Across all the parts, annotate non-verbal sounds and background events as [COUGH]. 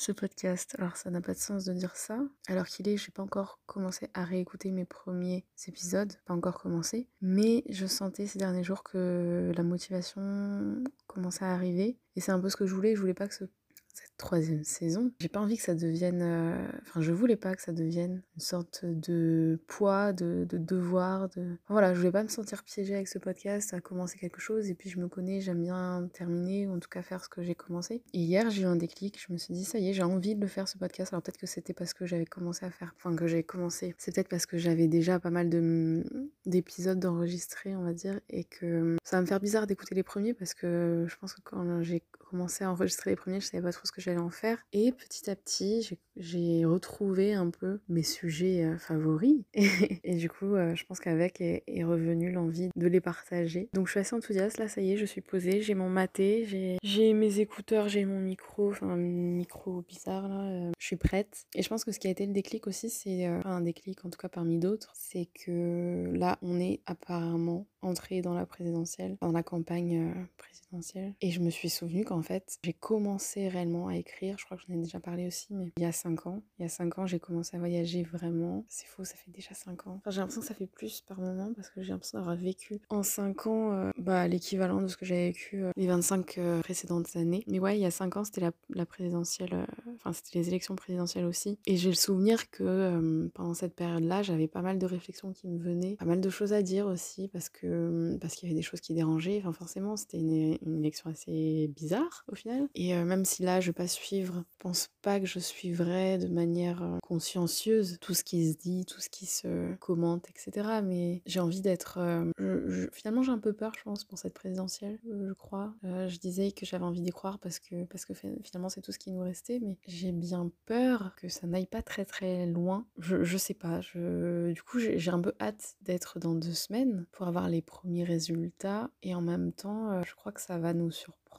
ce podcast. Alors ça n'a pas de sens de dire ça. Alors qu'il est, j'ai pas encore commencé à réécouter mes premiers épisodes, pas encore commencé. Mais je sentais ces derniers jours que la motivation commençait à arriver. Et c'est un peu ce que je voulais. Je voulais pas que ce troisième saison, j'ai pas envie que ça devienne. euh, Enfin, je voulais pas que ça devienne une sorte de poids, de, de devoir. De... Voilà, je voulais pas me sentir piégée avec ce podcast, à commencer quelque chose, et puis je me connais, j'aime bien terminer, ou en tout cas faire ce que j'ai commencé. Et hier, j'ai eu un déclic, je me suis dit, ça y est, j'ai envie de le faire ce podcast. Alors peut-être que c'était parce que j'avais commencé à faire. Enfin, que j'ai commencé. C'est peut-être parce que j'avais déjà pas mal de d'épisodes d'enregistrés, on va dire, et que ça va me faire bizarre d'écouter les premiers parce que je pense que quand j'ai commencé à enregistrer les premiers, je savais pas trop ce que j'allais en faire. Et petit à petit, j'ai- j'ai retrouvé un peu mes sujets euh, favoris. [LAUGHS] Et, du coup, euh, je pense qu'avec est, est revenue l'envie de les partager. Donc je suis assez enthousiaste, là ça y est, je suis posée, j'ai mon maté, j'ai mes écouteurs, j'ai mon micro, enfin un micro bizarre là, euh, je suis prête. Et je pense que ce qui a été le déclic aussi, c'est un déclic en tout cas parmi d'autres, c'est que là on est apparemment entré dans la présidentielle, dans la campagne présidentielle. Et je me suis souvenu qu'en fait, j'ai commencé réellement à écrire, je crois que j'en ai déjà parlé aussi, mais il y a 5 ans. Il y a 5 ans, j'ai commencé à voyager vraiment. C'est faux, ça fait déjà 5 ans. Enfin, j'ai l'impression que ça fait plus par moment parce que j'ai l'impression d'avoir vécu en 5 ans euh, bah, l'équivalent de ce que j'avais vécu euh, les 25 euh, précédentes années. Mais ouais, il y a 5 ans, c'était la, la présidentielle, euh, enfin, c'était les élections présidentielles aussi. Et j'ai le souvenir que euh, pendant cette période-là, j'avais pas mal de réflexions qui me venaient, pas mal de choses à dire aussi parce que parce qu'il y avait des choses qui dérangeaient. Enfin, forcément, c'était une, une élection assez bizarre au final. Et euh, même si là, je vais pas suivre, je pense pas que je suivrai de manière euh, consciencieuse tout ce qui se dit, tout ce qui se commente, etc. Mais j'ai envie d'être. euh, finalement, j'ai un peu peur, je pense, pour cette présidentielle, euh, je crois. Euh, je disais que j'avais envie d'y croire parce que, parce que fi- finalement, c'est tout ce qui nous restait. Mais j'ai bien peur que ça n'aille pas très très loin. Je, je sais pas. Du coup, j'ai j'ai un peu hâte d'être dans deux semaines pour avoir les premiers résultats. Et en même temps, euh, je crois que ça va nous surprendre.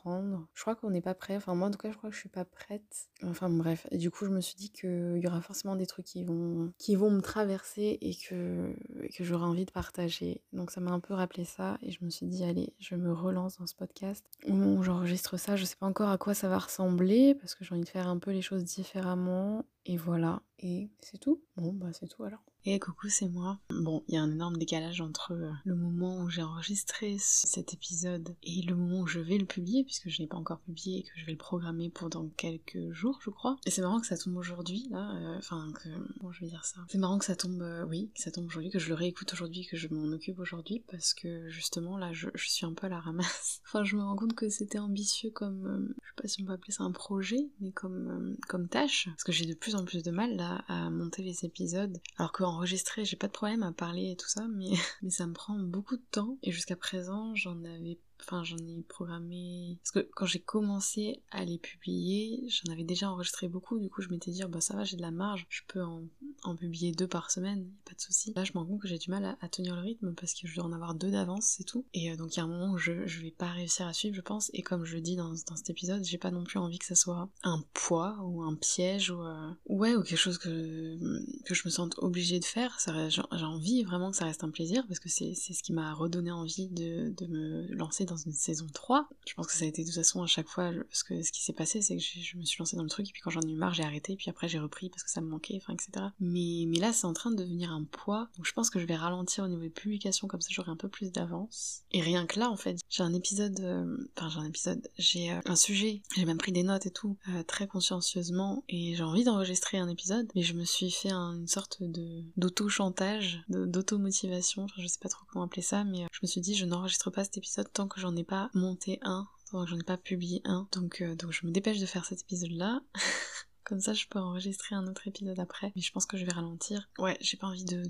Je crois qu'on n'est pas prêt. Enfin, moi, en tout cas, je crois que je suis pas prête. Enfin, bref. Du coup, je me suis dit qu'il y aura forcément des trucs qui vont, qui vont me traverser et que, que j'aurai envie de partager. Donc, ça m'a un peu rappelé ça. Et je me suis dit, allez, je me relance dans ce podcast. Où j'enregistre ça, je sais pas encore à quoi ça va ressembler parce que j'ai envie de faire un peu les choses différemment. Et voilà. Et c'est tout. Bon, bah, c'est tout alors. Et coucou, c'est moi. Bon, il y a un énorme décalage entre euh, le moment où j'ai enregistré cet épisode et le moment où je vais le publier, puisque je l'ai pas encore publié et que je vais le programmer pour dans quelques jours, je crois. Et c'est marrant que ça tombe aujourd'hui, là. euh, Enfin, que. Comment je vais dire ça C'est marrant que ça tombe, euh, oui, que ça tombe aujourd'hui, que je le réécoute aujourd'hui, que je m'en occupe aujourd'hui, parce que justement, là, je, suis un peu à la ramasse. [LAUGHS] enfin, je me rends compte que c'était ambitieux comme. euh, je sais pas si on peut appeler ça un projet, mais comme, comme tâche. Parce que j'ai de plus en plus de mal, là, à monter les épisodes. Alors que enregistrer, j'ai pas de problème à parler et tout ça, [LAUGHS] mais, ça me prend beaucoup de temps. Et jusqu'à présent, j'en avais Enfin, j'en ai programmé. Parce que quand j'ai commencé à les publier, j'en avais déjà enregistré beaucoup. Du coup, je m'étais dit, oh, bah ça va, j'ai de la marge. Je peux en, en publier deux par semaine, pas de souci. Là, je me rends compte que j'ai du mal à, tenir le rythme parce que je dois en avoir deux d'avance, c'est tout. Et euh, donc, il y a un moment où je, je vais pas réussir à suivre, je pense. Et comme je le dis dans, dans cet épisode, j'ai pas non plus envie que ça soit un poids ou un piège ou. euh, Ouais, ou quelque chose que, que je me sente obligée de faire. J'ai envie vraiment que ça reste un plaisir parce que c'est ce qui m'a redonné envie de, de me lancer dans une saison 3. Je pense que ça a été de toute façon à chaque fois le- ce, que, ce qui s'est passé, c'est que je, me suis lancée dans le truc et puis quand j'en ai eu marre, j'ai arrêté, puis après j'ai repris parce que ça me manquait, enfin etc. Mais, mais là, c'est en train de devenir un poids, donc je pense que je vais ralentir au niveau des publications, comme ça j'aurai un peu plus d'avance. Et rien que là, en fait, j'ai un épisode, euh, enfin j'ai un épisode, j'ai euh, un sujet, j'ai même pris des notes et tout, euh, très consciencieusement, et j'ai envie d'enregistrer un épisode, mais je me suis fait un- une sorte de d'auto-chantage, d'auto-motivation, je sais pas trop comment appeler ça, mais je me suis dit je n'enregistre pas cet épisode tant que j'en ai pas monté un, que j'en ai pas publié un, donc, euh, donc je me dépêche de faire cet épisode-là. [LAUGHS] Comme ça, je peux enregistrer un autre épisode après. Mais je pense que je vais ralentir. Ouais, j'ai pas envie de,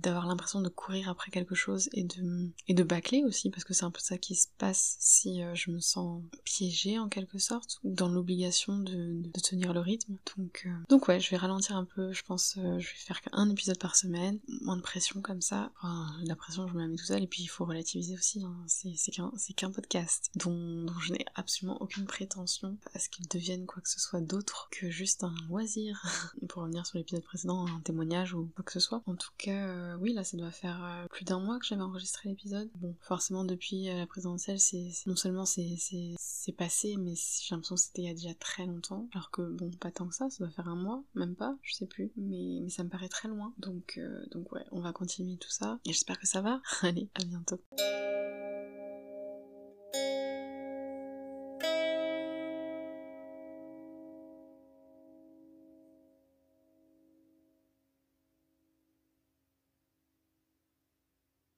d'avoir l'impression de courir après quelque chose et de, et de bâcler aussi, parce que c'est un peu ça qui se passe si euh, je me sens piégée en quelque sorte, ou dans l'obligation de, de, tenir le rythme. Donc, euh, donc ouais, je vais ralentir un peu. Je pense euh, je vais faire qu'un épisode par semaine. Moins de pression comme ça. Enfin, la pression, je me la mets tout seul. Et puis, il faut relativiser aussi. Hein. C'est qu'un qu'un podcast dont, dont je n'ai absolument aucune prétention à ce qu'il devienne quoi que ce soit d'autre que juste un loisir. [LAUGHS] Pour revenir sur l'épisode précédent, un témoignage ou quoi que ce soit. En tout cas, euh, oui, là, ça doit faire euh, plus d'un mois que j'avais enregistré l'épisode. Bon, forcément, depuis euh, la présidentielle, c'est non seulement c'est passé, mais j'ai l'impression que c'était il y a déjà très longtemps. Alors que, bon, pas tant que ça, ça doit faire un mois, même pas, je sais plus. Mais, mais ça me paraît très loin. Donc, donc ouais, on va continuer tout ça. Et j'espère que ça va. [LAUGHS] Allez, à bientôt.